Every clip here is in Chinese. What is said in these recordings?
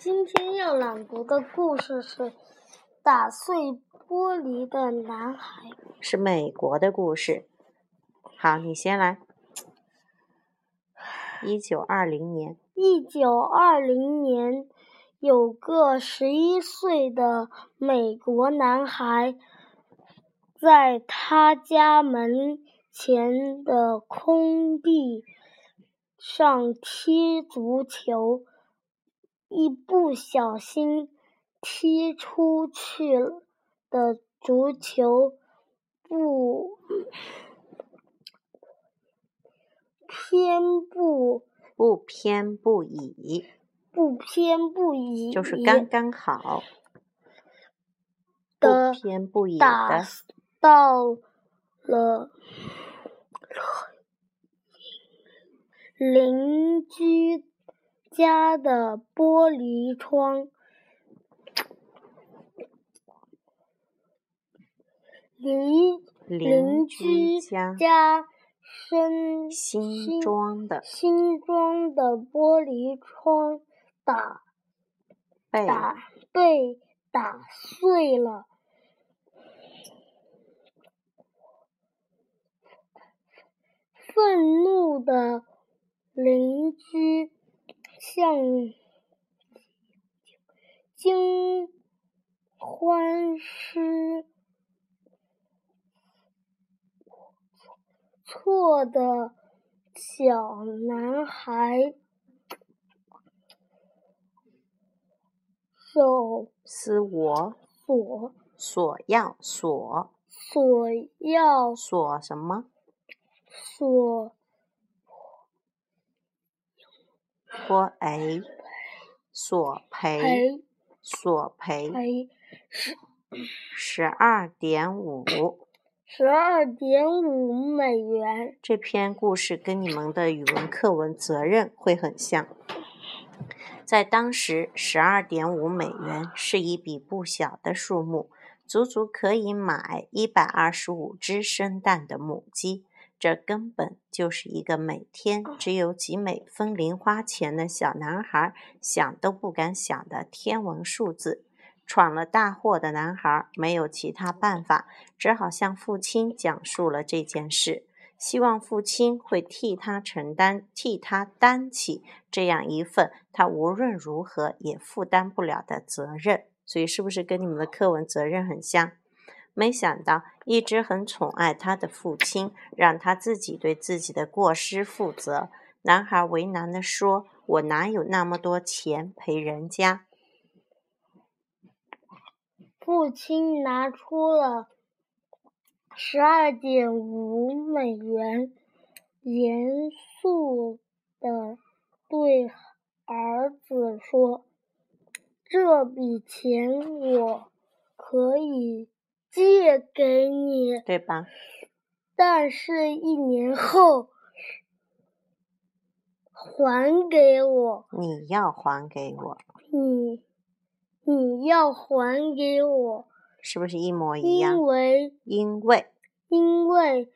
今天要朗读的故事是《打碎玻璃的男孩》，是美国的故事。好，你先来。一九二零年，一九二零年，有个十一岁的美国男孩，在他家门前的空地上踢足球，一不小心踢出去的足球不。偏不不偏不倚，不偏不倚，就是刚刚好。不偏不倚的，到了 邻居家的玻璃窗，邻邻居家。新装的新装的玻璃窗打打被打碎了，愤怒的邻居向惊欢失。错的小男孩，手是我锁锁要锁锁要锁什么？锁或 A 索赔索赔十十二点五。十二点五美元。这篇故事跟你们的语文课文责任会很像。在当时，十二点五美元是一笔不小的数目，足足可以买一百二十五只生蛋的母鸡。这根本就是一个每天只有几美分零花钱的小男孩想都不敢想的天文数字。闯了大祸的男孩没有其他办法，只好向父亲讲述了这件事，希望父亲会替他承担、替他担起这样一份他无论如何也负担不了的责任。所以，是不是跟你们的课文责任很像？没想到，一直很宠爱他的父亲，让他自己对自己的过失负责。男孩为难地说：“我哪有那么多钱赔人家？”父亲拿出了十二点五美元，严肃地对儿子说：“这笔钱我可以借给你，对吧？但是一年后还给我。你要还给我。你。”你要还给我，是不是一模一样？因为因为因为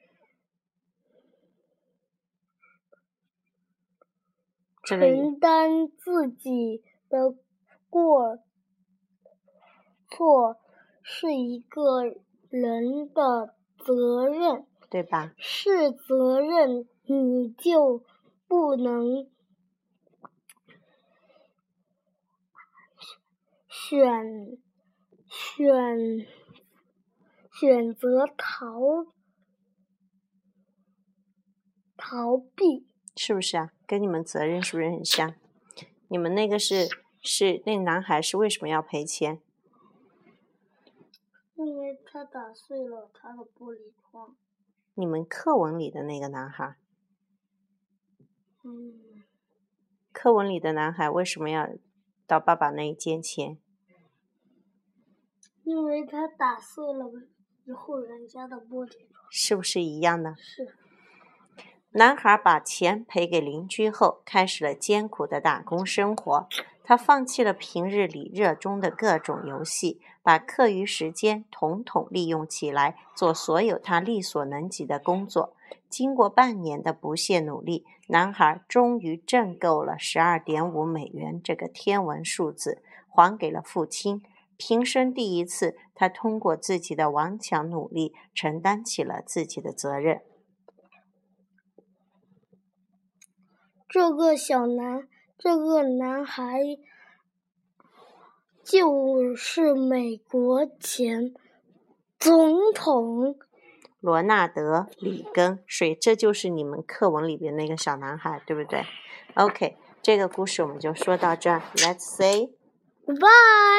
承担自己的过错是一个人的责任，对吧？是责任，你就不能。选选选择逃逃避，是不是啊？跟你们责任是不是很像？你们那个是是那个男孩是为什么要赔钱？因为他打碎了他的玻璃窗。你们课文里的那个男孩？嗯。课文里的男孩为什么要到爸爸那一间前？因为他打碎了一户人家的玻璃窗，是不是一样的？是。男孩把钱赔给邻居后，开始了艰苦的打工生活。他放弃了平日里热衷的各种游戏，把课余时间统统利用起来，做所有他力所能及的工作。经过半年的不懈努力，男孩终于挣够了十二点五美元这个天文数字，还给了父亲。平生第一次，他通过自己的顽强努力，承担起了自己的责任。这个小男，这个男孩，就是美国前总统罗纳德·里根。所以这就是你们课文里边那个小男孩，对不对？OK，这个故事我们就说到这儿。Let's say goodbye。